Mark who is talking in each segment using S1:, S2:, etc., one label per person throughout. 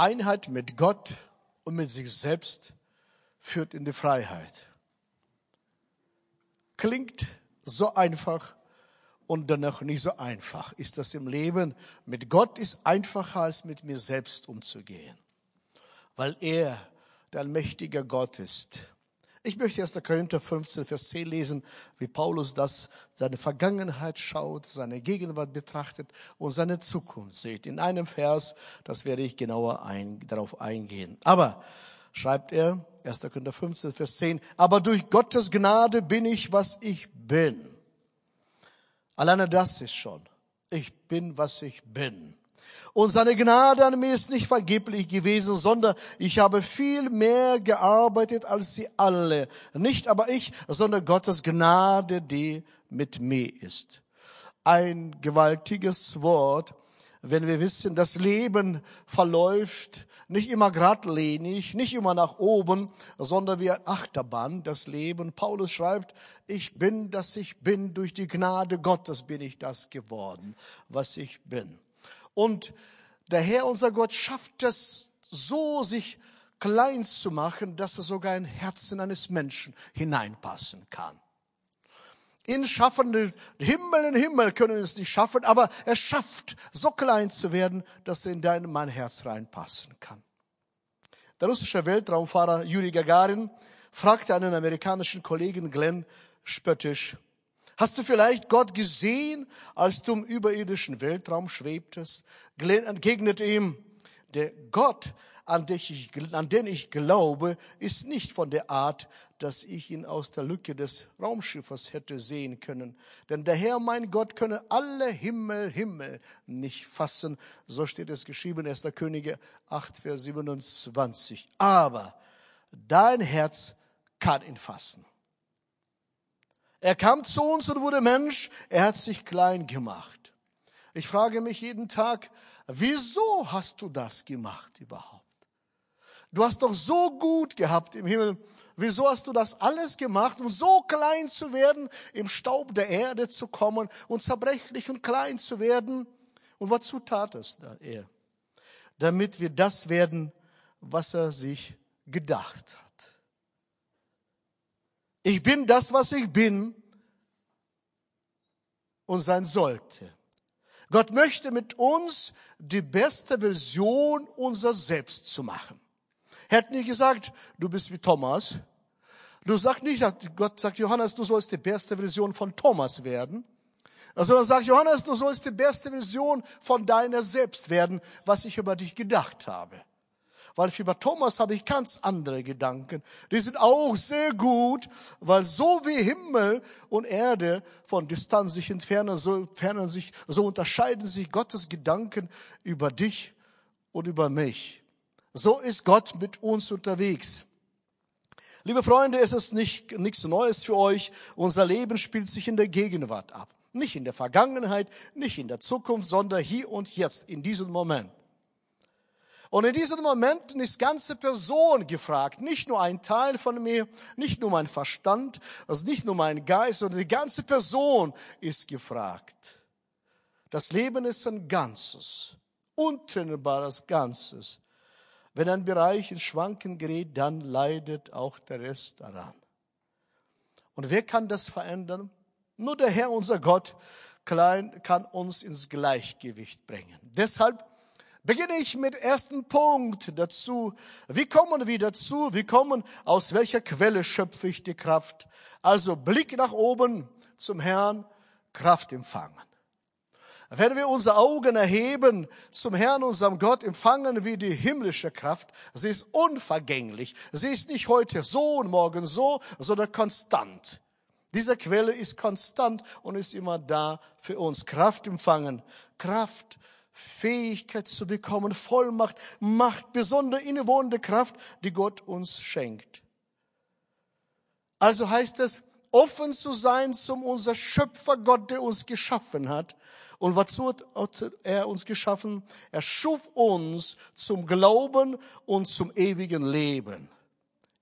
S1: Einheit mit Gott und mit sich selbst führt in die Freiheit. Klingt so einfach und dennoch nicht so einfach. Ist das im Leben mit Gott ist einfacher als mit mir selbst umzugehen, weil er der allmächtige Gott ist. Ich möchte 1. Korinther 15, Vers 10 lesen, wie Paulus das, seine Vergangenheit schaut, seine Gegenwart betrachtet und seine Zukunft sieht. In einem Vers, das werde ich genauer ein, darauf eingehen. Aber, schreibt er, 1. Korinther 15, Vers 10, aber durch Gottes Gnade bin ich, was ich bin. Alleine das ist schon. Ich bin, was ich bin. Und seine Gnade an mir ist nicht vergeblich gewesen, sondern ich habe viel mehr gearbeitet als sie alle. Nicht aber ich, sondern Gottes Gnade, die mit mir ist. Ein gewaltiges Wort, wenn wir wissen, das Leben verläuft nicht immer geradlinig, nicht immer nach oben, sondern wie ein Achterbahn, das Leben. Paulus schreibt, ich bin, dass ich bin, durch die Gnade Gottes bin ich das geworden, was ich bin. Und der Herr, unser Gott, schafft es so, sich klein zu machen, dass er sogar in Herzen eines Menschen hineinpassen kann ihn schaffen. Himmel und Himmel können es nicht schaffen, aber er schafft, so klein zu werden, dass er in dein mein Herz reinpassen kann. Der russische Weltraumfahrer Yuri Gagarin fragte einen amerikanischen Kollegen Glenn spöttisch, Hast du vielleicht Gott gesehen, als du im überirdischen Weltraum schwebtest? Glenn entgegnete ihm, der Gott, an den, ich, an den ich glaube, ist nicht von der Art, dass ich ihn aus der Lücke des Raumschiffes hätte sehen können. Denn der Herr, mein Gott, könne alle Himmel, Himmel nicht fassen. So steht es geschrieben, 1. Könige 8, Vers 27. Aber dein Herz kann ihn fassen. Er kam zu uns und wurde Mensch. Er hat sich klein gemacht. Ich frage mich jeden Tag, wieso hast du das gemacht überhaupt? Du hast doch so gut gehabt im Himmel. Wieso hast du das alles gemacht, um so klein zu werden, im Staub der Erde zu kommen und zerbrechlich und klein zu werden? Und wozu tat es da er? Damit wir das werden, was er sich gedacht hat. Ich bin das, was ich bin und sein sollte. Gott möchte mit uns die beste Version unser Selbst zu machen. Er hat nie gesagt, du bist wie Thomas. Du sagst nicht, Gott sagt, Johannes, du sollst die beste Version von Thomas werden. Sondern sagt, Johannes, du sollst die beste Version von deiner selbst werden, was ich über dich gedacht habe. Weil über Thomas habe ich ganz andere Gedanken. Die sind auch sehr gut, weil so wie Himmel und Erde von Distanz sich entfernen, so entfernen sich, so unterscheiden sich Gottes Gedanken über dich und über mich. So ist Gott mit uns unterwegs. Liebe Freunde, es ist nicht, nichts Neues für euch. Unser Leben spielt sich in der Gegenwart ab. Nicht in der Vergangenheit, nicht in der Zukunft, sondern hier und jetzt, in diesem Moment. Und in diesen Momenten ist ganze Person gefragt, nicht nur ein Teil von mir, nicht nur mein Verstand, also nicht nur mein Geist, sondern die ganze Person ist gefragt. Das Leben ist ein Ganzes, untrennbares Ganzes. Wenn ein Bereich in Schwanken gerät, dann leidet auch der Rest daran. Und wer kann das verändern? Nur der Herr, unser Gott, klein, kann uns ins Gleichgewicht bringen. Deshalb beginne ich mit ersten Punkt dazu. Wie kommen wir dazu? Wie kommen, aus welcher Quelle schöpfe ich die Kraft? Also Blick nach oben zum Herrn, Kraft empfangen. Wenn wir unsere Augen erheben zum Herrn, unserem Gott, empfangen wir die himmlische Kraft. Sie ist unvergänglich. Sie ist nicht heute so und morgen so, sondern konstant. Diese Quelle ist konstant und ist immer da für uns. Kraft empfangen. Kraft, Fähigkeit zu bekommen, Vollmacht, Macht, besondere innewohnende Kraft, die Gott uns schenkt. Also heißt es, offen zu sein zum unser Schöpfer Gott, der uns geschaffen hat und wozu hat er uns geschaffen? Er schuf uns zum Glauben und zum ewigen Leben.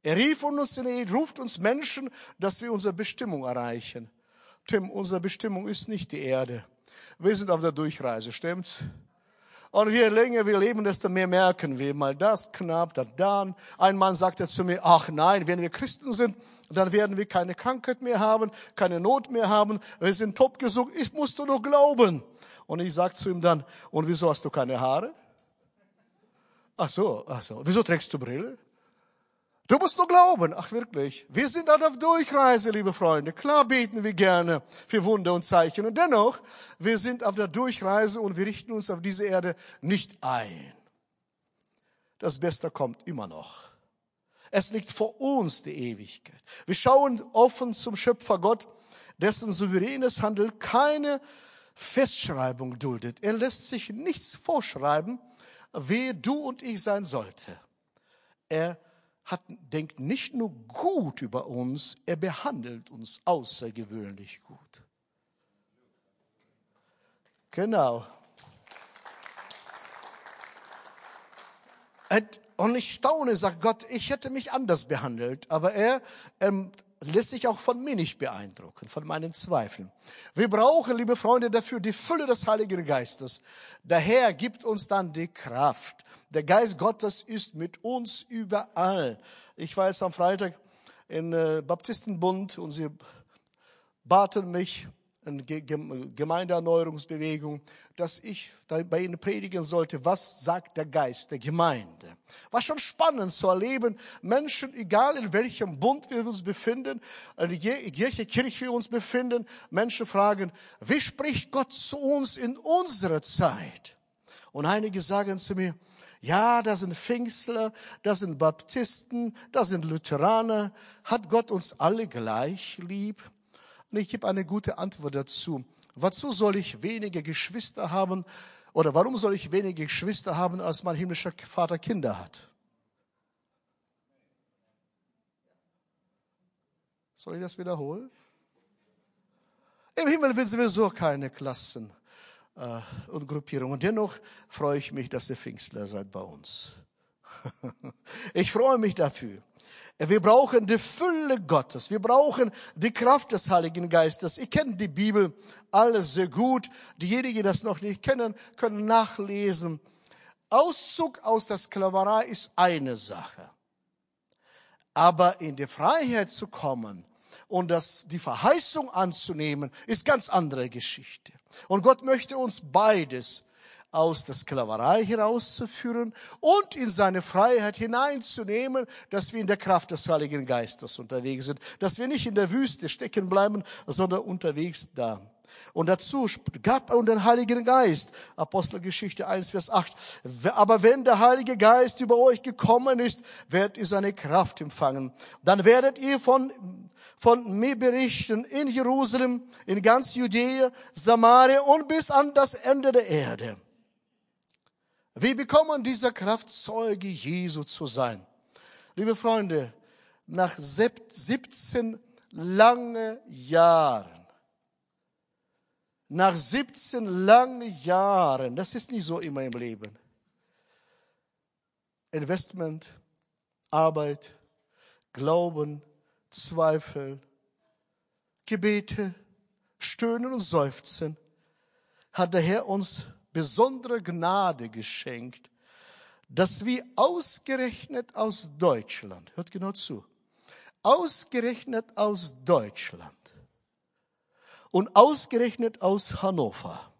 S1: Er rief uns, er ruft uns Menschen, dass wir unsere Bestimmung erreichen. Tim, unsere Bestimmung ist nicht die Erde. Wir sind auf der Durchreise, stimmt's? Und je länger wir leben, desto mehr merken wir, mal das knapp, das dann. Ein Mann sagte zu mir, ach nein, wenn wir Christen sind, dann werden wir keine Krankheit mehr haben, keine Not mehr haben, wir sind top gesucht, ich musste nur glauben. Und ich sagte zu ihm dann, und wieso hast du keine Haare? Ach so, ach so, wieso trägst du Brille? Du musst nur glauben. Ach wirklich. Wir sind auf Durchreise, liebe Freunde. Klar beten wir gerne für Wunder und Zeichen. Und dennoch, wir sind auf der Durchreise und wir richten uns auf diese Erde nicht ein. Das Beste kommt immer noch. Es liegt vor uns die Ewigkeit. Wir schauen offen zum Schöpfer Gott, dessen souveränes Handeln keine Festschreibung duldet. Er lässt sich nichts vorschreiben, wer du und ich sein sollte. Er hat, denkt nicht nur gut über uns, er behandelt uns außergewöhnlich gut. Genau. Und ich staune, sagt Gott, ich hätte mich anders behandelt, aber er ähm, lässt sich auch von mir nicht beeindrucken, von meinen Zweifeln. Wir brauchen, liebe Freunde, dafür die Fülle des Heiligen Geistes. Daher gibt uns dann die Kraft. Der Geist Gottes ist mit uns überall. Ich war jetzt am Freitag in äh, Baptistenbund und sie baten mich, Gemeindeerneuerungsbewegung, dass ich bei ihnen predigen sollte, was sagt der Geist der Gemeinde. War schon spannend zu erleben, Menschen, egal in welchem Bund wir uns befinden, in welcher Kirche wir uns befinden, Menschen fragen, wie spricht Gott zu uns in unserer Zeit? Und einige sagen zu mir, ja, das sind Pfingstler, das sind Baptisten, das sind Lutheraner. Hat Gott uns alle gleich lieb? Und ich gebe eine gute Antwort dazu. Wozu soll ich wenige Geschwister haben? Oder warum soll ich wenige Geschwister haben, als mein himmlischer Vater Kinder hat? Soll ich das wiederholen? Im Himmel wird sowieso keine Klassen äh, und Gruppierungen. Dennoch freue ich mich, dass ihr Pfingstler seid bei uns. ich freue mich dafür. Wir brauchen die Fülle Gottes. Wir brauchen die Kraft des Heiligen Geistes. Ich kenne die Bibel alles sehr gut. Diejenigen, die das noch nicht kennen, können nachlesen. Auszug aus der Sklaverei ist eine Sache. Aber in die Freiheit zu kommen und das, die Verheißung anzunehmen, ist ganz andere Geschichte. Und Gott möchte uns beides aus der Sklaverei herauszuführen und in seine Freiheit hineinzunehmen, dass wir in der Kraft des Heiligen Geistes unterwegs sind, dass wir nicht in der Wüste stecken bleiben, sondern unterwegs da. Und dazu gab er den Heiligen Geist. Apostelgeschichte 1, Vers 8. Aber wenn der Heilige Geist über euch gekommen ist, werdet ihr seine Kraft empfangen. Dann werdet ihr von, von mir berichten in Jerusalem, in ganz Judäa, Samaria und bis an das Ende der Erde. Wir bekommen diese Kraft, Zeuge Jesu zu sein. Liebe Freunde, nach 17 lange Jahren, nach 17 lange Jahren, das ist nicht so immer im Leben. Investment, Arbeit, Glauben, Zweifel, Gebete, Stöhnen und Seufzen, hat der Herr uns besondere Gnade geschenkt, dass wir ausgerechnet aus Deutschland, hört genau zu, ausgerechnet aus Deutschland und ausgerechnet aus Hannover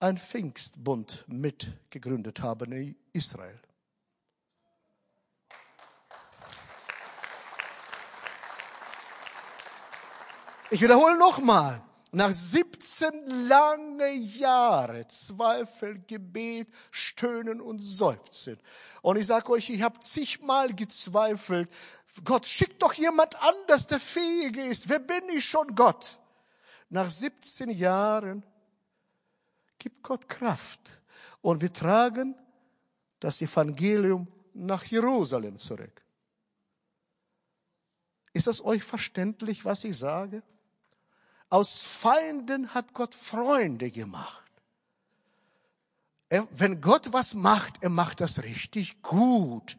S1: ein Pfingstbund mitgegründet haben in Israel. Ich wiederhole nochmal nach 17 lange Jahre Zweifel, Gebet, Stöhnen und Seufzen. Und ich sage euch, ich habe zigmal gezweifelt. Gott, schick doch jemand anders, der fähig ist. Wer bin ich schon, Gott? Nach 17 Jahren gibt Gott Kraft. Und wir tragen das Evangelium nach Jerusalem zurück. Ist das euch verständlich, was ich sage? Aus Feinden hat Gott Freunde gemacht. Er, wenn Gott was macht, er macht das richtig gut.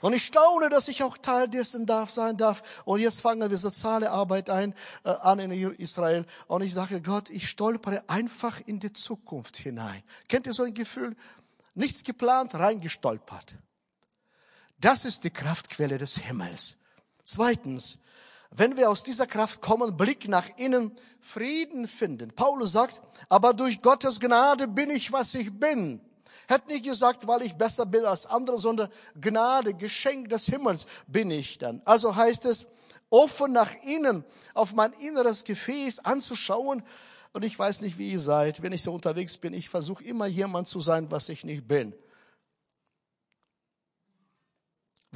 S1: Und ich staune, dass ich auch Teil dessen darf, sein darf. Und jetzt fangen wir soziale Arbeit ein, äh, an in Israel. Und ich sage, Gott, ich stolpere einfach in die Zukunft hinein. Kennt ihr so ein Gefühl? Nichts geplant, reingestolpert. Das ist die Kraftquelle des Himmels. Zweitens, wenn wir aus dieser Kraft kommen, Blick nach innen, Frieden finden. Paulus sagt, aber durch Gottes Gnade bin ich, was ich bin. Hätte nicht gesagt, weil ich besser bin als andere, sondern Gnade, Geschenk des Himmels bin ich dann. Also heißt es, offen nach innen, auf mein inneres Gefäß anzuschauen. Und ich weiß nicht, wie ihr seid, wenn ich so unterwegs bin, ich versuche immer jemand zu sein, was ich nicht bin.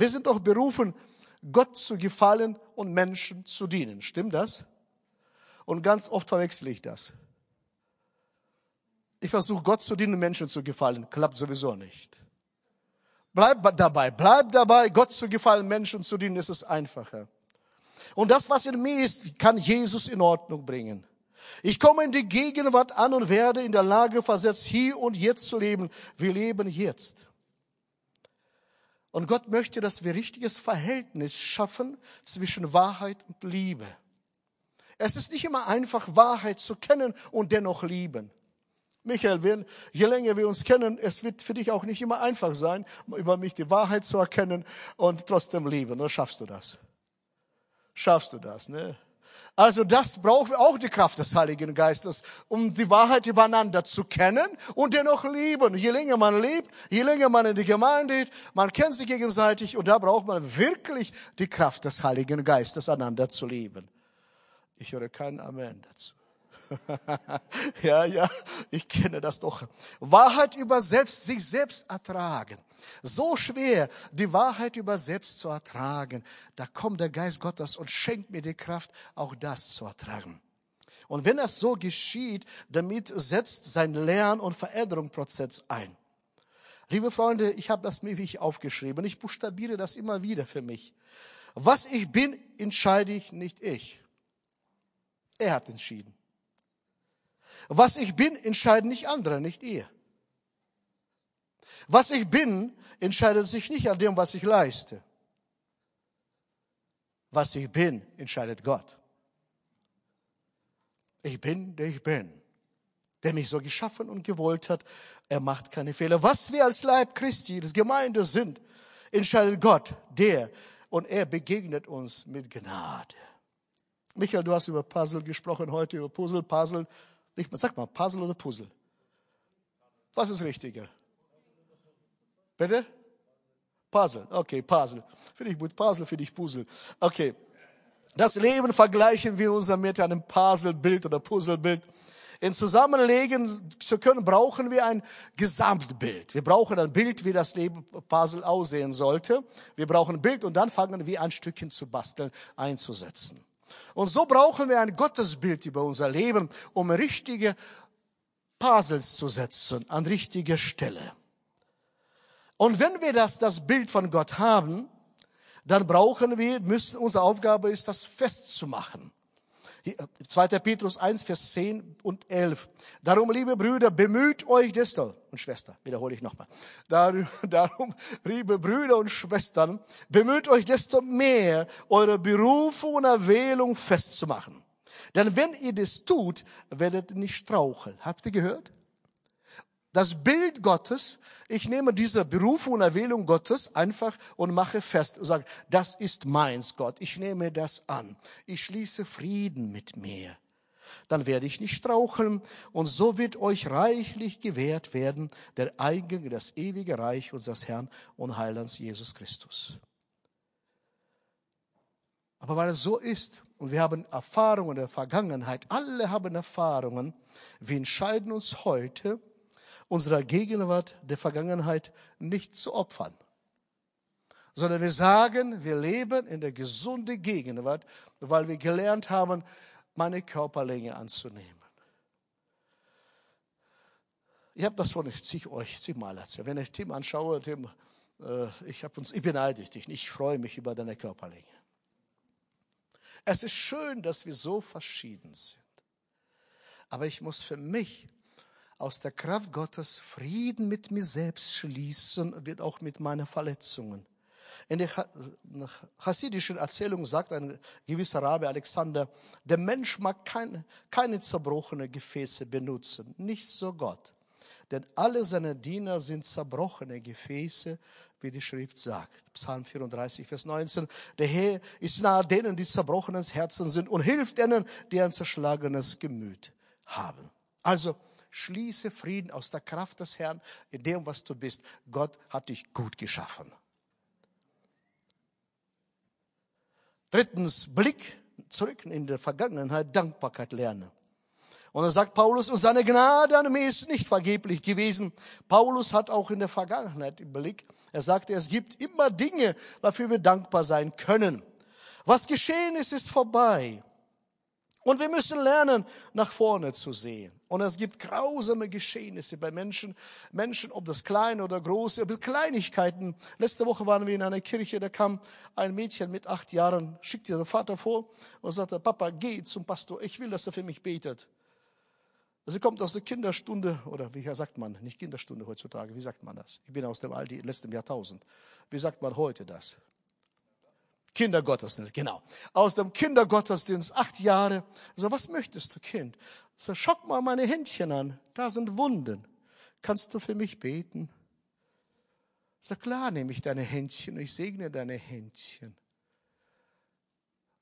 S1: Wir sind doch berufen, Gott zu gefallen und Menschen zu dienen. Stimmt das? Und ganz oft verwechsel ich das. Ich versuche Gott zu dienen, Menschen zu gefallen. Klappt sowieso nicht. Bleib dabei, bleib dabei, Gott zu gefallen, Menschen zu dienen, ist es einfacher. Und das, was in mir ist, kann Jesus in Ordnung bringen. Ich komme in die Gegenwart an und werde in der Lage versetzt, hier und jetzt zu leben. Wir leben jetzt. Und Gott möchte, dass wir richtiges Verhältnis schaffen zwischen Wahrheit und Liebe. Es ist nicht immer einfach, Wahrheit zu kennen und dennoch lieben. Michael, wir, je länger wir uns kennen, es wird für dich auch nicht immer einfach sein, über mich die Wahrheit zu erkennen und trotzdem lieben. Oder schaffst du das? Schaffst du das, ne? Also das brauchen wir auch die Kraft des Heiligen Geistes, um die Wahrheit übereinander zu kennen und dennoch lieben. Je länger man lebt, je länger man in die Gemeinde geht, man kennt sich gegenseitig und da braucht man wirklich die Kraft des Heiligen Geistes, einander zu lieben. Ich höre kein Amen dazu. ja, ja, ich kenne das doch. Wahrheit über selbst, sich selbst ertragen. So schwer, die Wahrheit über selbst zu ertragen. Da kommt der Geist Gottes und schenkt mir die Kraft, auch das zu ertragen. Und wenn das so geschieht, damit setzt sein Lern- und Veränderungsprozess ein. Liebe Freunde, ich habe das mir wie ich aufgeschrieben. Ich buchstabiere das immer wieder für mich. Was ich bin, entscheide ich nicht ich. Er hat entschieden. Was ich bin, entscheiden nicht andere, nicht ihr. Was ich bin, entscheidet sich nicht an dem, was ich leiste. Was ich bin, entscheidet Gott. Ich bin, der ich bin. Der mich so geschaffen und gewollt hat, er macht keine Fehler. Was wir als Leib Christi, das Gemeinde sind, entscheidet Gott, der, und er begegnet uns mit Gnade. Michael, du hast über Puzzle gesprochen heute, über Puzzle, Puzzle. Ich sag mal, Puzzle oder Puzzle? Was ist richtiger? Bitte? Puzzle. Okay, Puzzle. Finde ich gut. Puzzle, finde ich Puzzle. Okay. Das Leben vergleichen wir uns mit einem Puzzlebild oder Puzzlebild. In Zusammenlegen zu können, brauchen wir ein Gesamtbild. Wir brauchen ein Bild, wie das Leben Puzzle aussehen sollte. Wir brauchen ein Bild und dann fangen wir ein Stückchen zu basteln, einzusetzen. Und so brauchen wir ein Gottesbild über unser Leben, um richtige Puzzles zu setzen an richtige Stelle. Und wenn wir das, das Bild von Gott haben, dann brauchen wir, müssen, unsere Aufgabe ist, das festzumachen. 2. Petrus 1, Vers 10 und 11. Darum, liebe Brüder, bemüht euch desto, und Schwester, wiederhole ich nochmal. Darum, liebe Brüder und Schwestern, bemüht euch desto mehr, eure Berufung und Erwählung festzumachen. Denn wenn ihr das tut, werdet ihr nicht straucheln. Habt ihr gehört? Das Bild Gottes, ich nehme diese Berufung und Erwählung Gottes einfach und mache fest und sage, das ist meins, Gott. Ich nehme das an. Ich schließe Frieden mit mir. Dann werde ich nicht straucheln und so wird euch reichlich gewährt werden der Eingang in das ewige Reich unseres Herrn und Heilands Jesus Christus. Aber weil es so ist, und wir haben Erfahrungen der Vergangenheit, alle haben Erfahrungen, wir entscheiden uns heute, unserer Gegenwart der Vergangenheit nicht zu opfern, sondern wir sagen, wir leben in der gesunden Gegenwart, weil wir gelernt haben, meine Körperlänge anzunehmen. Ich habe das ich ziehe euch zigmal erzählt. Wenn ich Tim anschaue, Tim, äh, ich, uns, ich beneide dich, ich freue mich über deine Körperlänge. Es ist schön, dass wir so verschieden sind. Aber ich muss für mich aus der Kraft Gottes Frieden mit mir selbst schließen, wird auch mit meinen Verletzungen. In der chassidischen Erzählung sagt ein gewisser Rabbi Alexander, der Mensch mag keine, keine zerbrochene Gefäße benutzen, nicht so Gott. Denn alle seine Diener sind zerbrochene Gefäße, wie die Schrift sagt. Psalm 34, Vers 19. Der Herr ist nahe denen, die zerbrochenes Herzen sind und hilft denen, die ein zerschlagenes Gemüt haben. Also, schließe Frieden aus der Kraft des Herrn in dem, was du bist. Gott hat dich gut geschaffen. Drittens, Blick zurück in der Vergangenheit, Dankbarkeit lernen. Und dann sagt Paulus, und seine Gnade an mir ist nicht vergeblich gewesen. Paulus hat auch in der Vergangenheit im Blick. Er sagte, es gibt immer Dinge, wofür wir dankbar sein können. Was geschehen ist, ist vorbei. Und wir müssen lernen, nach vorne zu sehen. Und es gibt grausame Geschehnisse bei Menschen, Menschen, ob das kleine oder große, Kleinigkeiten. Letzte Woche waren wir in einer Kirche, da kam ein Mädchen mit acht Jahren, schickte ihren Vater vor und sagte, Papa, geh zum Pastor, ich will, dass er für mich betet. Sie kommt aus der Kinderstunde, oder wie sagt man, nicht Kinderstunde heutzutage, wie sagt man das? Ich bin aus dem alten, letzten Jahrtausend. Wie sagt man heute das? Kindergottesdienst, genau. Aus dem Kindergottesdienst, acht Jahre. So, was möchtest du, Kind? So, schock mal meine Händchen an. Da sind Wunden. Kannst du für mich beten? So, klar nehme ich deine Händchen, ich segne deine Händchen.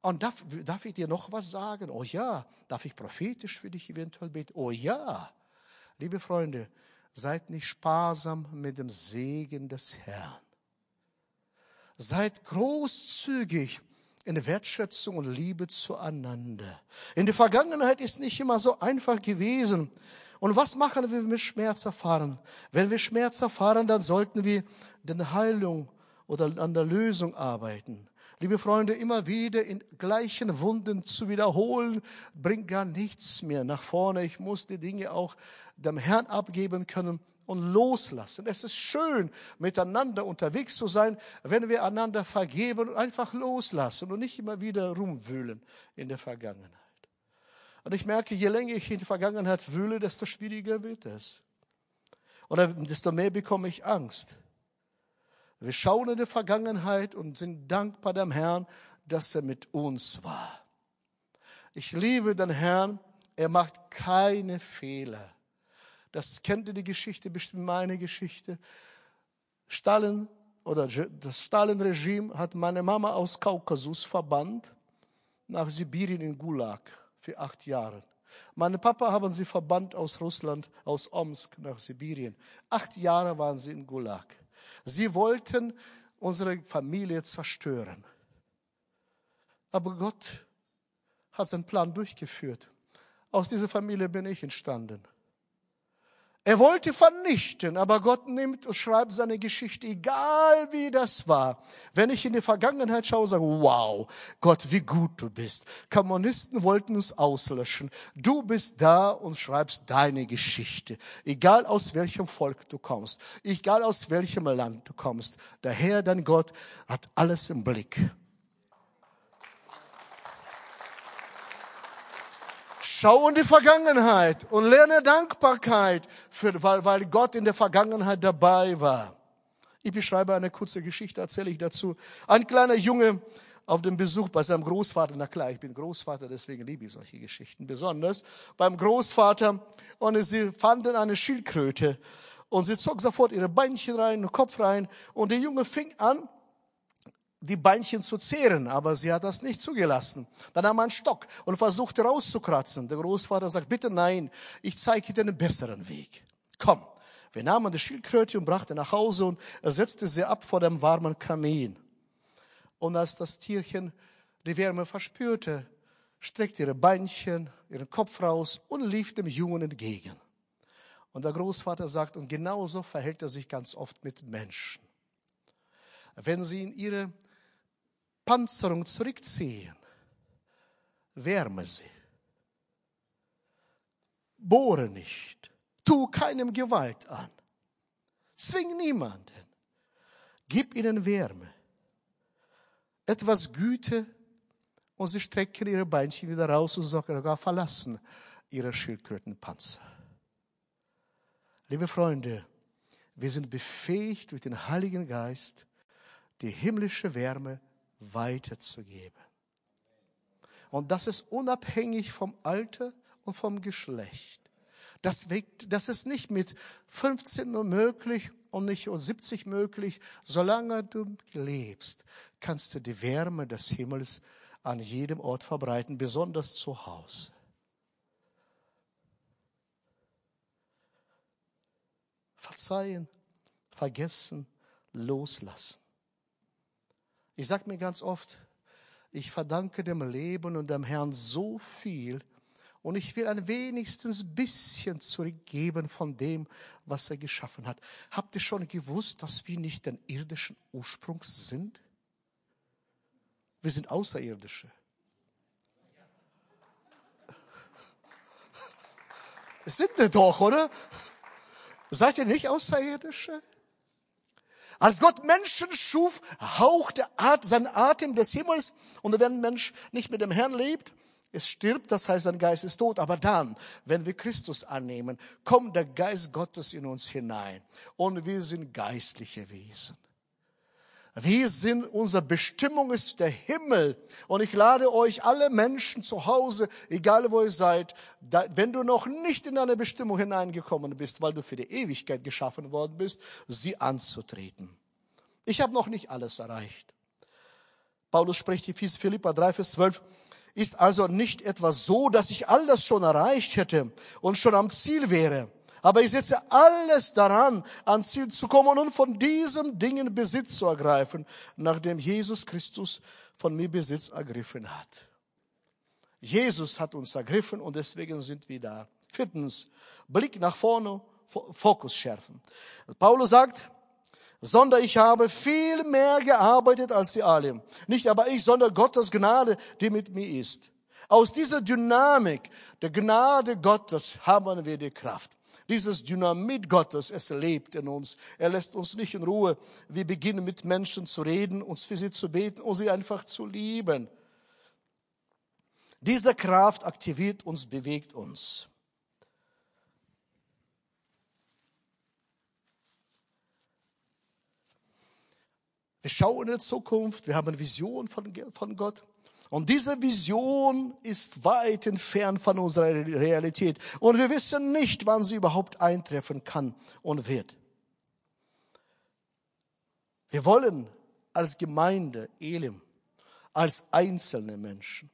S1: Und darf, darf ich dir noch was sagen? Oh ja. Darf ich prophetisch für dich eventuell beten? Oh ja. Liebe Freunde, seid nicht sparsam mit dem Segen des Herrn. Seid großzügig in Wertschätzung und Liebe zueinander. In der Vergangenheit ist nicht immer so einfach gewesen. Und was machen wir, wir Schmerz erfahren? Wenn wir Schmerz erfahren, dann sollten wir den Heilung oder an der Lösung arbeiten. Liebe Freunde, immer wieder in gleichen Wunden zu wiederholen, bringt gar nichts mehr nach vorne. Ich muss die Dinge auch dem Herrn abgeben können und loslassen. Es ist schön, miteinander unterwegs zu sein, wenn wir einander vergeben und einfach loslassen und nicht immer wieder rumwühlen in der Vergangenheit. Und ich merke, je länger ich in der Vergangenheit wühle, desto schwieriger wird es. Oder desto mehr bekomme ich Angst. Wir schauen in die Vergangenheit und sind dankbar dem Herrn, dass er mit uns war. Ich liebe den Herrn, er macht keine Fehler. Das kennt ihr die Geschichte, bestimmt meine Geschichte. Stalin oder das Stalin-Regime hat meine Mama aus Kaukasus verbannt nach Sibirien in Gulag für acht Jahre. Meine Papa haben sie verbannt aus Russland, aus Omsk nach Sibirien. Acht Jahre waren sie in Gulag. Sie wollten unsere Familie zerstören. Aber Gott hat seinen Plan durchgeführt. Aus dieser Familie bin ich entstanden. Er wollte vernichten, aber Gott nimmt und schreibt seine Geschichte, egal wie das war. Wenn ich in die Vergangenheit schaue, sage, wow, Gott, wie gut du bist. Kommunisten wollten uns auslöschen. Du bist da und schreibst deine Geschichte. Egal aus welchem Volk du kommst, egal aus welchem Land du kommst. Der Herr, dein Gott, hat alles im Blick. Schau in die Vergangenheit und lerne Dankbarkeit, für, weil, weil Gott in der Vergangenheit dabei war. Ich beschreibe eine kurze Geschichte, erzähle ich dazu. Ein kleiner Junge auf dem Besuch bei seinem Großvater, na klar, ich bin Großvater, deswegen liebe ich solche Geschichten besonders, beim Großvater und sie fanden eine Schildkröte und sie zog sofort ihre Beinchen rein, den Kopf rein und der Junge fing an, die Beinchen zu zehren, aber sie hat das nicht zugelassen. Dann nahm er einen Stock und versuchte rauszukratzen. Der Großvater sagt, bitte nein, ich zeige dir einen besseren Weg. Komm. Wir nahmen die Schildkröte und brachten nach Hause und er setzte sie ab vor dem warmen Kamin. Und als das Tierchen die Wärme verspürte, streckte ihre Beinchen, ihren Kopf raus und lief dem Jungen entgegen. Und der Großvater sagt, und genauso verhält er sich ganz oft mit Menschen. Wenn sie in ihre Panzerung zurückziehen. Wärme sie. Bohre nicht. Tu keinem Gewalt an. Zwing niemanden. Gib ihnen Wärme. Etwas Güte und sie strecken ihre Beinchen wieder raus und sogar verlassen ihre Schildkrötenpanzer. Liebe Freunde, wir sind befähigt durch den Heiligen Geist, die himmlische Wärme weiterzugeben. Und das ist unabhängig vom Alter und vom Geschlecht. Das, das ist nicht mit 15 nur möglich und nicht und 70 möglich. Solange du lebst, kannst du die Wärme des Himmels an jedem Ort verbreiten, besonders zu Hause. Verzeihen, vergessen, loslassen. Ich sage mir ganz oft, ich verdanke dem Leben und dem Herrn so viel und ich will ein wenigstens bisschen zurückgeben von dem, was er geschaffen hat. Habt ihr schon gewusst, dass wir nicht den irdischen Ursprungs sind? Wir sind Außerirdische. Sind wir doch, oder? Seid ihr nicht Außerirdische? Als Gott Menschen schuf, hauchte sein Atem des Himmels und wenn ein Mensch nicht mit dem Herrn lebt, es stirbt, das heißt, sein Geist ist tot. Aber dann, wenn wir Christus annehmen, kommt der Geist Gottes in uns hinein und wir sind geistliche Wesen. Wir sind, unsere Bestimmung ist der Himmel. Und ich lade euch alle Menschen zu Hause, egal wo ihr seid, da, wenn du noch nicht in deine Bestimmung hineingekommen bist, weil du für die Ewigkeit geschaffen worden bist, sie anzutreten. Ich habe noch nicht alles erreicht. Paulus spricht in Philippa 3, Vers 12, ist also nicht etwas so, dass ich alles schon erreicht hätte und schon am Ziel wäre. Aber ich setze alles daran, ans Ziel zu kommen und von diesen Dingen Besitz zu ergreifen, nachdem Jesus Christus von mir Besitz ergriffen hat. Jesus hat uns ergriffen und deswegen sind wir da. Viertens, Blick nach vorne, Fokus schärfen. Paulus sagt, sondern ich habe viel mehr gearbeitet als sie alle. Nicht aber ich, sondern Gottes Gnade, die mit mir ist. Aus dieser Dynamik der Gnade Gottes haben wir die Kraft. Dieses Dynamit Gottes, es lebt in uns. Er lässt uns nicht in Ruhe. Wir beginnen mit Menschen zu reden, uns für sie zu beten und sie einfach zu lieben. Diese Kraft aktiviert uns, bewegt uns. Wir schauen in die Zukunft, wir haben eine Vision von, von Gott. Und diese Vision ist weit entfernt von unserer Realität. Und wir wissen nicht, wann sie überhaupt eintreffen kann und wird. Wir wollen als Gemeinde Elim, als einzelne Menschen,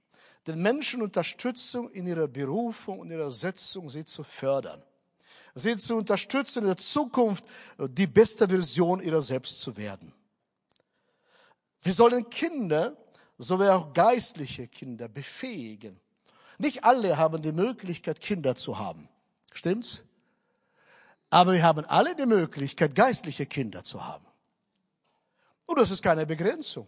S1: den Menschen Unterstützung in ihrer Berufung und ihrer Setzung, sie zu fördern. Sie zu unterstützen, in der Zukunft die beste Version ihrer selbst zu werden. Wir sollen Kinder sowie auch geistliche Kinder befähigen. Nicht alle haben die Möglichkeit, Kinder zu haben. Stimmt's? Aber wir haben alle die Möglichkeit, geistliche Kinder zu haben. Und das ist keine Begrenzung.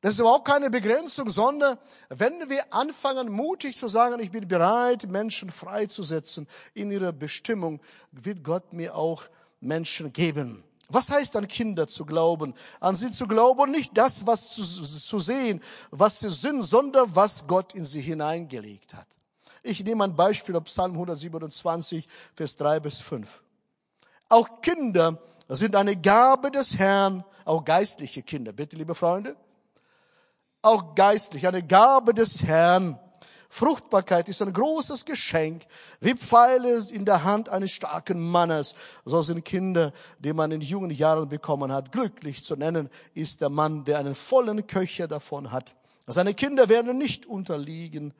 S1: Das ist überhaupt keine Begrenzung, sondern wenn wir anfangen, mutig zu sagen, ich bin bereit, Menschen freizusetzen in ihrer Bestimmung, wird Gott mir auch Menschen geben, was heißt an Kinder zu glauben? An sie zu glauben, nicht das, was zu, zu sehen, was sie sind, sondern was Gott in sie hineingelegt hat. Ich nehme ein Beispiel aus Psalm 127, Vers 3 bis 5. Auch Kinder sind eine Gabe des Herrn, auch geistliche Kinder, bitte, liebe Freunde. Auch geistlich, eine Gabe des Herrn. Fruchtbarkeit ist ein großes Geschenk, wie Pfeile in der Hand eines starken Mannes. So sind Kinder, die man in jungen Jahren bekommen hat. Glücklich zu nennen ist der Mann, der einen vollen Köcher davon hat. Seine Kinder werden nicht unterliegen,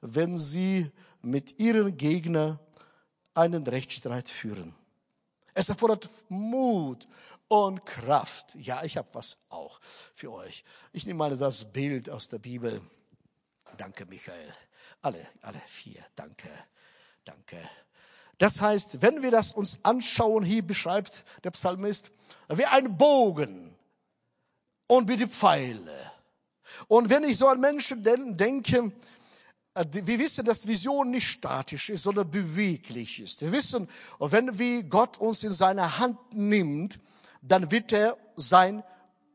S1: wenn sie mit ihren Gegnern einen Rechtsstreit führen. Es erfordert Mut und Kraft. Ja, ich habe was auch für euch. Ich nehme mal das Bild aus der Bibel. Danke, Michael. Alle, alle vier. Danke, danke. Das heißt, wenn wir das uns anschauen, hier beschreibt der Psalmist, wie ein Bogen und wie die Pfeile. Und wenn ich so an Menschen denke, äh, wir wissen, dass Vision nicht statisch ist, sondern beweglich ist. Wir wissen, wenn wie Gott uns in seine Hand nimmt, dann wird er sein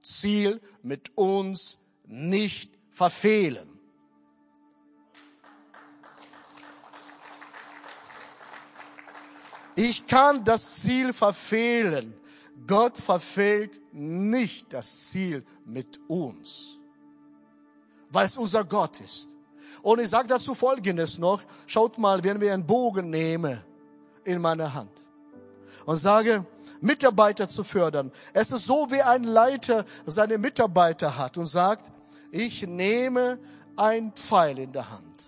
S1: Ziel mit uns nicht verfehlen. Ich kann das Ziel verfehlen. Gott verfehlt nicht das Ziel mit uns, weil es unser Gott ist. Und ich sage dazu Folgendes noch. Schaut mal, wenn wir einen Bogen nehmen in meine Hand und sage, Mitarbeiter zu fördern. Es ist so, wie ein Leiter seine Mitarbeiter hat und sagt, ich nehme ein Pfeil in der Hand.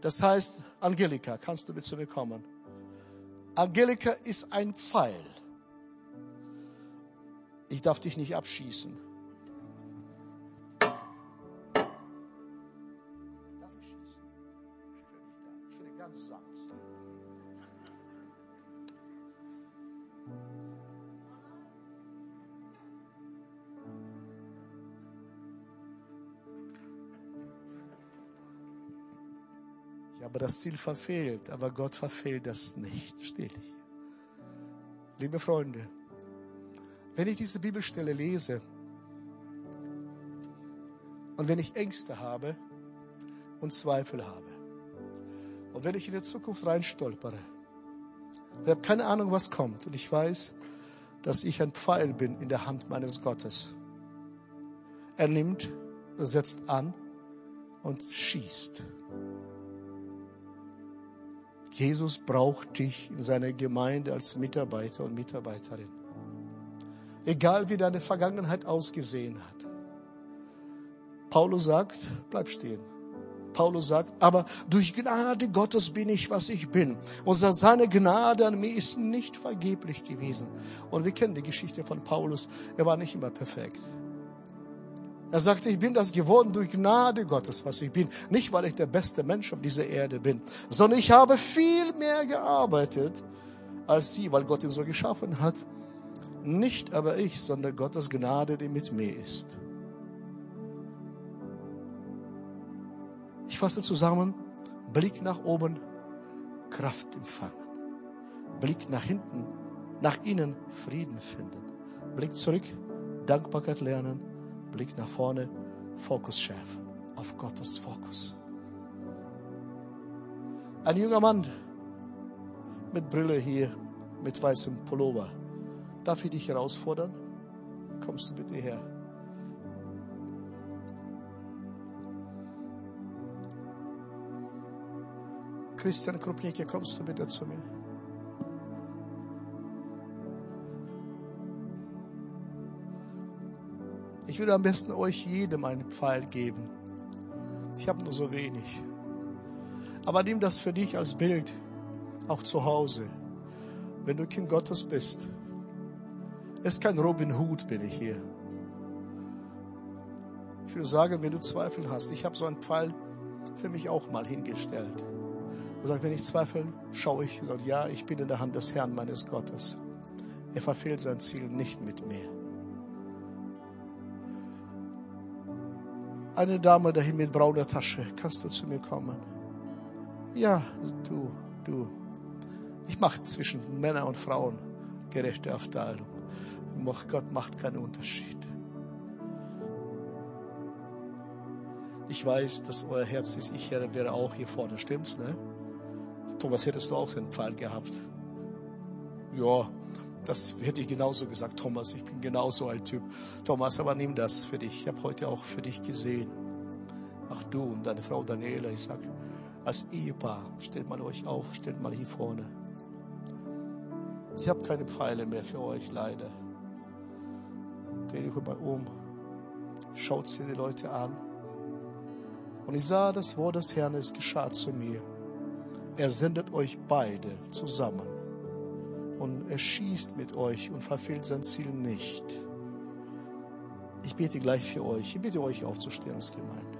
S1: Das heißt, Angelika, kannst du bitte zu mir kommen? Angelika ist ein Pfeil. Ich darf dich nicht abschießen. Aber das Ziel verfehlt, aber Gott verfehlt das nicht. Still hier. Liebe Freunde, wenn ich diese Bibelstelle lese und wenn ich Ängste habe und Zweifel habe und wenn ich in die Zukunft reinstolpere, ich habe keine Ahnung, was kommt und ich weiß, dass ich ein Pfeil bin in der Hand meines Gottes. Er nimmt, setzt an und schießt. Jesus braucht dich in seiner Gemeinde als Mitarbeiter und Mitarbeiterin. Egal wie deine Vergangenheit ausgesehen hat. Paulus sagt, bleib stehen. Paulus sagt, aber durch Gnade Gottes bin ich, was ich bin. Und seine Gnade an mir ist nicht vergeblich gewesen. Und wir kennen die Geschichte von Paulus. Er war nicht immer perfekt. Er sagte, ich bin das geworden durch Gnade Gottes, was ich bin. Nicht, weil ich der beste Mensch auf dieser Erde bin, sondern ich habe viel mehr gearbeitet als sie, weil Gott ihn so geschaffen hat. Nicht aber ich, sondern Gottes Gnade, die mit mir ist. Ich fasse zusammen, Blick nach oben, Kraft empfangen. Blick nach hinten, nach innen, Frieden finden. Blick zurück, Dankbarkeit lernen Blick nach vorne, Fokus schärfen auf Gottes Fokus. Ein junger Mann mit Brille hier, mit weißem Pullover. Darf ich dich herausfordern? Kommst du bitte her? Christian Krupnicke, kommst du bitte zu mir? Würde am besten euch jedem einen Pfeil geben. Ich habe nur so wenig. Aber nimm das für dich als Bild, auch zu Hause, wenn du Kind Gottes bist. Es ist kein Robin Hood, bin ich hier. Ich würde sagen, wenn du Zweifel hast, ich habe so einen Pfeil für mich auch mal hingestellt. Und sage, wenn ich zweifle, schaue ich, sage, ja, ich bin in der Hand des Herrn meines Gottes. Er verfehlt sein Ziel nicht mit mir. Eine Dame dahin mit brauner Tasche. Kannst du zu mir kommen? Ja, du, du. Ich mache zwischen Männern und Frauen gerechte Aufteilung. Gott macht keinen Unterschied. Ich weiß, dass euer Herz ist. Ich wäre auch hier vorne. Stimmt's, ne? Thomas, hättest du auch den Pfeil gehabt? Ja, das hätte ich genauso gesagt, Thomas. Ich bin genauso ein Typ. Thomas, aber nimm das für dich. Ich habe heute auch für dich gesehen. Ach du und deine Frau Daniela, ich sage, als Ehepaar, stellt mal euch auf, stellt mal hier vorne. Ich habe keine Pfeile mehr für euch, leider. Dreh dich mal um, schaut sie die Leute an. Und ich sah, das Wort des Herrn, es geschah zu mir. Er sendet euch beide zusammen und er schießt mit euch und verfehlt sein Ziel nicht. Ich bete gleich für euch. Ich bitte euch aufzustehen als Gemeinde.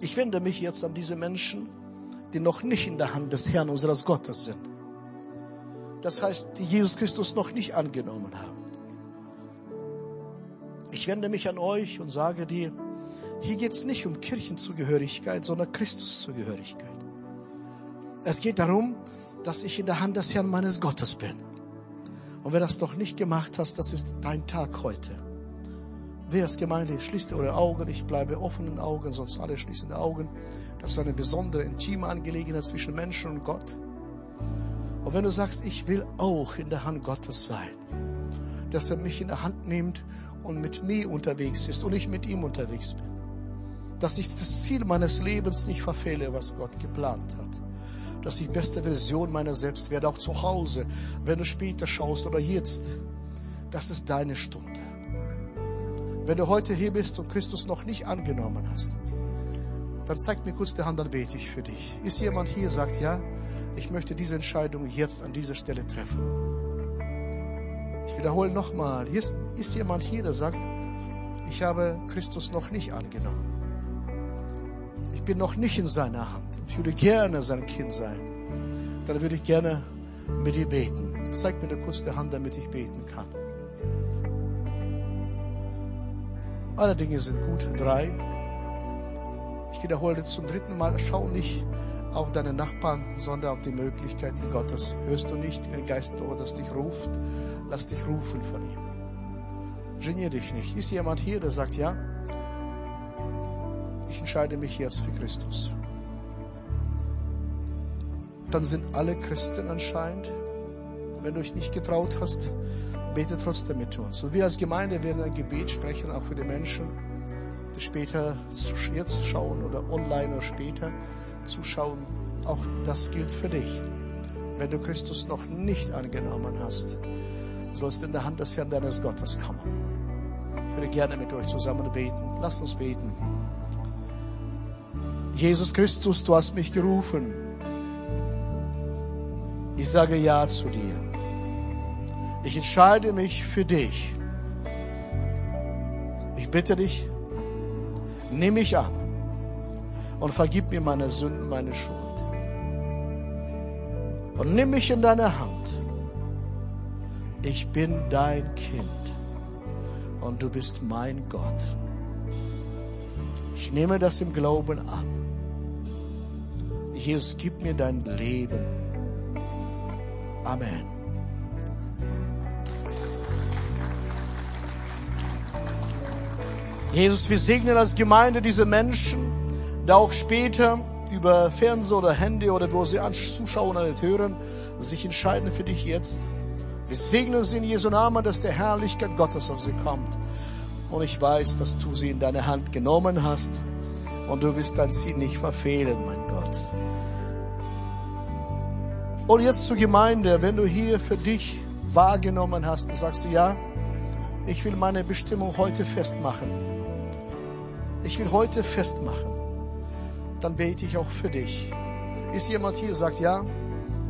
S1: Ich wende mich jetzt an diese Menschen, die noch nicht in der Hand des Herrn unseres Gottes sind. Das heißt, die Jesus Christus noch nicht angenommen haben. Ich wende mich an euch und sage dir, hier geht es nicht um Kirchenzugehörigkeit, sondern Christuszugehörigkeit. Es geht darum, dass ich in der Hand des Herrn meines Gottes bin. Und du das noch nicht gemacht hast, das ist dein Tag heute. wir als Gemeinde, schließt eure Augen, ich bleibe offenen Augen, sonst alle schließen die Augen. Das ist eine besondere, intime Angelegenheit zwischen Menschen und Gott. Und wenn du sagst, ich will auch in der Hand Gottes sein, dass er mich in der Hand nimmt und mit mir unterwegs ist und ich mit ihm unterwegs bin, dass ich das Ziel meines Lebens nicht verfehle, was Gott geplant hat, dass ich beste Version meiner selbst werde, auch zu Hause, wenn du später schaust oder jetzt, das ist deine Stunde. Wenn du heute hier bist und Christus noch nicht angenommen hast, dann zeig mir kurz die Hand, dann bete ich für dich. Ist jemand hier, sagt ja, ich möchte diese Entscheidung jetzt an dieser Stelle treffen. Ich wiederhole nochmal, ist, ist jemand hier, der sagt, ich habe Christus noch nicht angenommen. Ich bin noch nicht in seiner Hand. Ich würde gerne sein Kind sein. Dann würde ich gerne mit dir beten. Zeig mir kurz die Hand, damit ich beten kann. Alle Dinge sind gut. Drei. Ich wiederhole zum dritten Mal. Schau nicht auf deine Nachbarn, sondern auf die Möglichkeiten Gottes. Hörst du nicht, wenn Geist Gottes dich ruft? Lass dich rufen von ihm. Genier dich nicht. Ist jemand hier, der sagt, ja, entscheide mich jetzt für Christus. Dann sind alle Christen anscheinend. Wenn du dich nicht getraut hast, bete trotzdem mit uns. Und wir als Gemeinde werden ein Gebet sprechen, auch für die Menschen, die später jetzt schauen oder online oder später zuschauen. Auch das gilt für dich. Wenn du Christus noch nicht angenommen hast, sollst du in der Hand des Herrn deines Gottes kommen. Ich würde gerne mit euch zusammen beten. Lasst uns beten. Jesus Christus, du hast mich gerufen. Ich sage Ja zu dir. Ich entscheide mich für dich. Ich bitte dich, nimm mich an und vergib mir meine Sünden, meine Schuld. Und nimm mich in deine Hand. Ich bin dein Kind und du bist mein Gott. Ich nehme das im Glauben an. Jesus, gib mir dein Leben. Amen. Jesus, wir segnen als Gemeinde diese Menschen, die auch später über Fernsehen oder Handy oder wo sie zuschauen oder hören, sich entscheiden für dich jetzt. Wir segnen sie in Jesu Namen, dass der Herrlichkeit Gottes auf sie kommt. Und ich weiß, dass du sie in deine Hand genommen hast und du wirst dein Ziel nicht verfehlen, mein Gott. Und jetzt zur Gemeinde, wenn du hier für dich wahrgenommen hast und sagst du, ja, ich will meine Bestimmung heute festmachen ich will heute festmachen, dann bete ich auch für dich. Ist jemand hier, sagt, ja,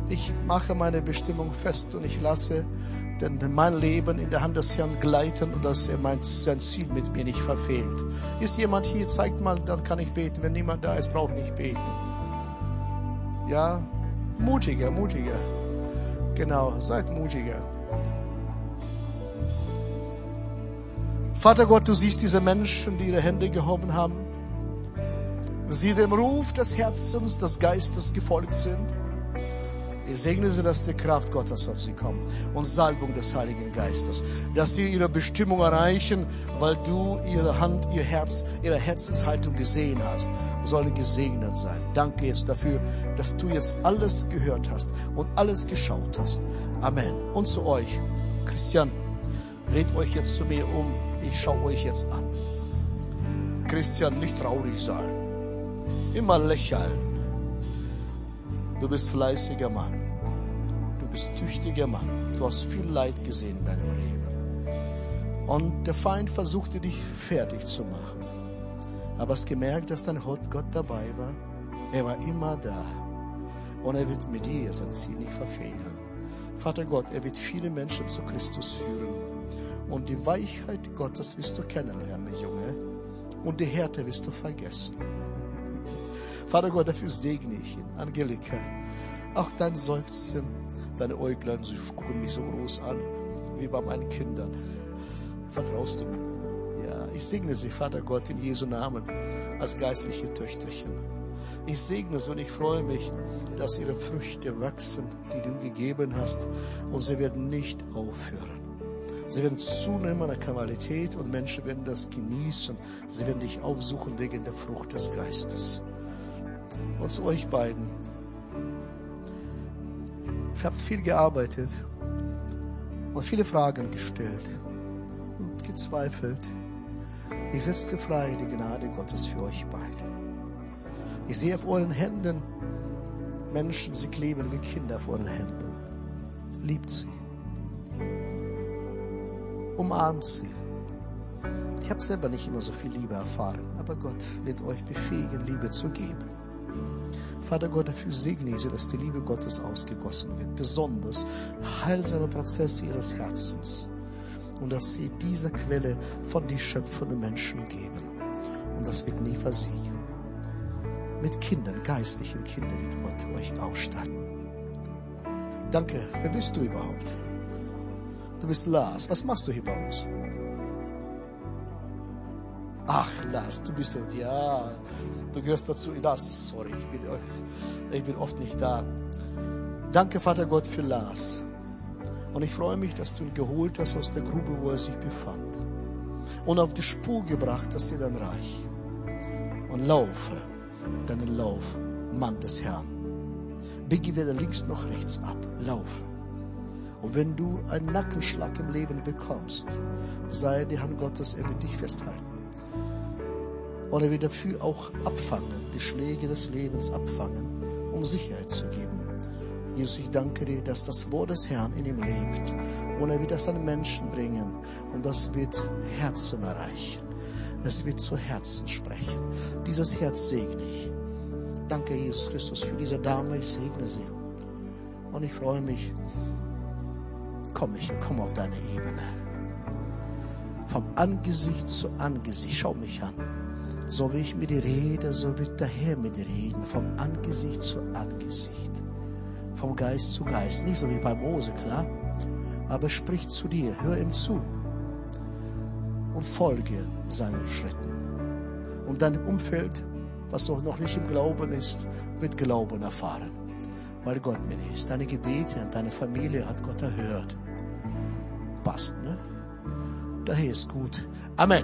S1: ich mache meine Bestimmung fest und ich lasse denn mein Leben in der Hand des Herrn gleiten und dass er mein, sein Ziel mit mir nicht verfehlt. Ist jemand hier, zeigt mal, dann kann ich beten. Wenn niemand da ist, brauche ich nicht beten. Ja, mutiger, mutiger. Genau, seid mutiger. Vater Gott, du siehst diese Menschen, die ihre Hände gehoben haben, sie dem Ruf des Herzens, des Geistes gefolgt sind. Ich segne sie, dass die Kraft Gottes auf sie kommt und Salbung des Heiligen Geistes, dass sie ihre Bestimmung erreichen, weil du ihre Hand, ihr Herz, ihre Herzenshaltung gesehen hast, sollen gesegnet sein. Danke jetzt dafür, dass du jetzt alles gehört hast und alles geschaut hast. Amen. Und zu euch, Christian, dreht euch jetzt zu mir um ich schaue euch jetzt an. Christian, nicht traurig sein. Immer lächeln. Du bist fleißiger Mann. Du bist tüchtiger Mann. Du hast viel Leid gesehen in deinem Leben. Und der Feind versuchte dich fertig zu machen. Aber hast gemerkt, dass dein Gott dabei war? Er war immer da. Und er wird mit dir sein Ziel nicht verfehlen. Vater Gott, er wird viele Menschen zu Christus führen. Und die Weichheit Gottes wirst du kennenlernen, Junge. Und die Härte wirst du vergessen. Vater Gott, dafür segne ich ihn. Angelika, auch dein Seufzen, deine Äuglein, sie gucken mich so groß an, wie bei meinen Kindern. Vertraust du mir? Ja, ich segne sie, Vater Gott, in Jesu Namen, als geistliche Töchterchen. Ich segne sie und ich freue mich, dass ihre Früchte wachsen, die du gegeben hast, und sie werden nicht aufhören. Sie werden zunehmen an der Qualität und Menschen werden das genießen. Sie werden dich aufsuchen wegen der Frucht des Geistes. Und zu euch beiden. Ich habe viel gearbeitet und viele Fragen gestellt und gezweifelt. Ich setze frei die Gnade Gottes für euch beide. Ich sehe auf euren Händen Menschen, sie kleben wie Kinder vor euren Händen. Liebt sie. Umarmt sie. Ich habe selber nicht immer so viel Liebe erfahren, aber Gott wird euch befähigen, Liebe zu geben. Vater Gott, dafür segne ich sie, dass die Liebe Gottes ausgegossen wird, besonders heilsame Prozesse ihres Herzens und dass sie dieser Quelle von die schöpfenden Menschen geben. Und das wird nie versiegen. Mit Kindern, geistlichen Kindern wird Gott euch ausstatten. Danke, wer bist du überhaupt? Du bist Lars. Was machst du hier bei uns? Lars, du bist dort. Ja, du gehörst dazu. Lars, sorry, ich bin, ich bin oft nicht da. Danke, Vater Gott, für Lars. Und ich freue mich, dass du ihn geholt hast aus der Grube, wo er sich befand. Und auf die Spur gebracht hast dir dein Reich. Und laufe deinen Lauf, Mann des Herrn. Biege weder links noch rechts ab. Laufe. Und wenn du einen Nackenschlag im Leben bekommst, sei die Hand Gottes, er wird dich festhalten. Er wird dafür auch abfangen, die Schläge des Lebens abfangen, um Sicherheit zu geben. Jesus, ich danke dir, dass das Wort des Herrn in ihm lebt und er wird das an Menschen bringen und das wird Herzen erreichen. Es wird zu Herzen sprechen. Dieses Herz segne ich. Danke, Jesus Christus, für diese Dame. Ich segne sie. Und ich freue mich. Komm, Michael, komm auf deine Ebene. Vom Angesicht zu Angesicht. Schau mich an. So wie ich mit dir rede, so wird der Herr mit dir reden. Vom Angesicht zu Angesicht vom Geist zu Geist. Nicht so wie bei Mose, klar. Aber sprich zu dir, hör ihm zu und folge seinen Schritten. Und dein Umfeld, was noch nicht im Glauben ist, wird Glauben erfahren, weil Gott mit dir ist. Deine Gebete und deine Familie hat Gott erhört. Passt, ne? Daher ist gut. Amen.